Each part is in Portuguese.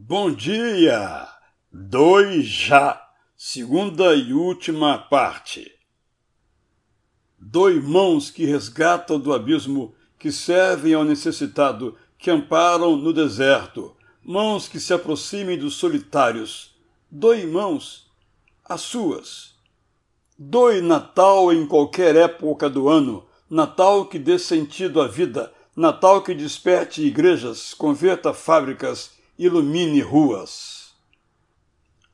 Bom dia! Dois já, segunda e última parte. Dois mãos que resgatam do abismo, que servem ao necessitado, que amparam no deserto, mãos que se aproximem dos solitários. Dois mãos, as suas. Doe Natal em qualquer época do ano, Natal que dê sentido à vida, Natal que desperte igrejas, converta fábricas, ilumine ruas.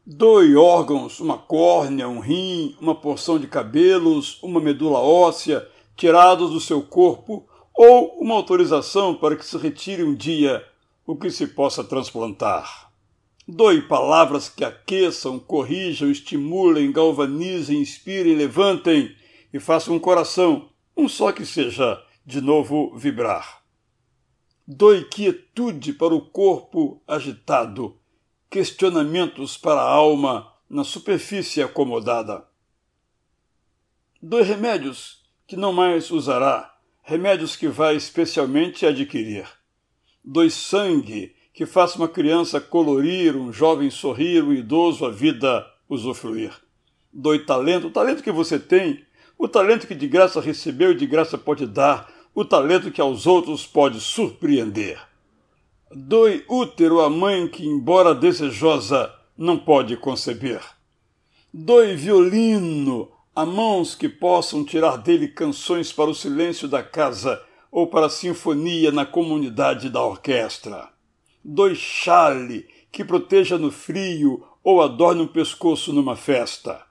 Doe órgãos, uma córnea, um rim, uma porção de cabelos, uma medula óssea, tirados do seu corpo, ou uma autorização para que se retire um dia o que se possa transplantar. Doe palavras que aqueçam, corrijam, estimulem, galvanizem, inspirem, levantem e façam um coração, um só que seja, de novo vibrar. Doe quietude para o corpo agitado, questionamentos para a alma na superfície acomodada. Doe remédios que não mais usará, remédios que vai especialmente adquirir. Doe sangue que faça uma criança colorir, um jovem sorrir, um idoso a vida usufruir. Doe talento, o talento que você tem, o talento que de graça recebeu e de graça pode dar, o talento que aos outros pode surpreender. Doe útero à mãe que, embora desejosa, não pode conceber. Doe violino a mãos que possam tirar dele canções para o silêncio da casa ou para a sinfonia na comunidade da orquestra. Doe chale que proteja no frio ou adorne um pescoço numa festa.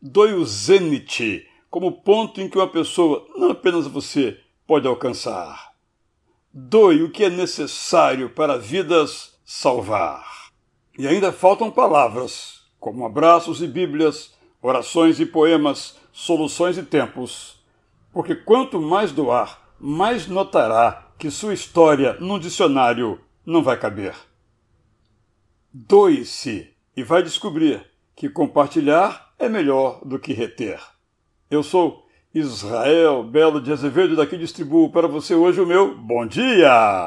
Doe o zênite como ponto em que uma pessoa, não apenas você, pode alcançar. Doe o que é necessário para vidas salvar. E ainda faltam palavras, como abraços e bíblias, orações e poemas, soluções e tempos. Porque quanto mais doar, mais notará que sua história num dicionário não vai caber. Doe-se e vai descobrir que compartilhar é melhor do que reter. Eu sou Israel Belo de Azevedo, daqui distribuo para você hoje o meu bom dia!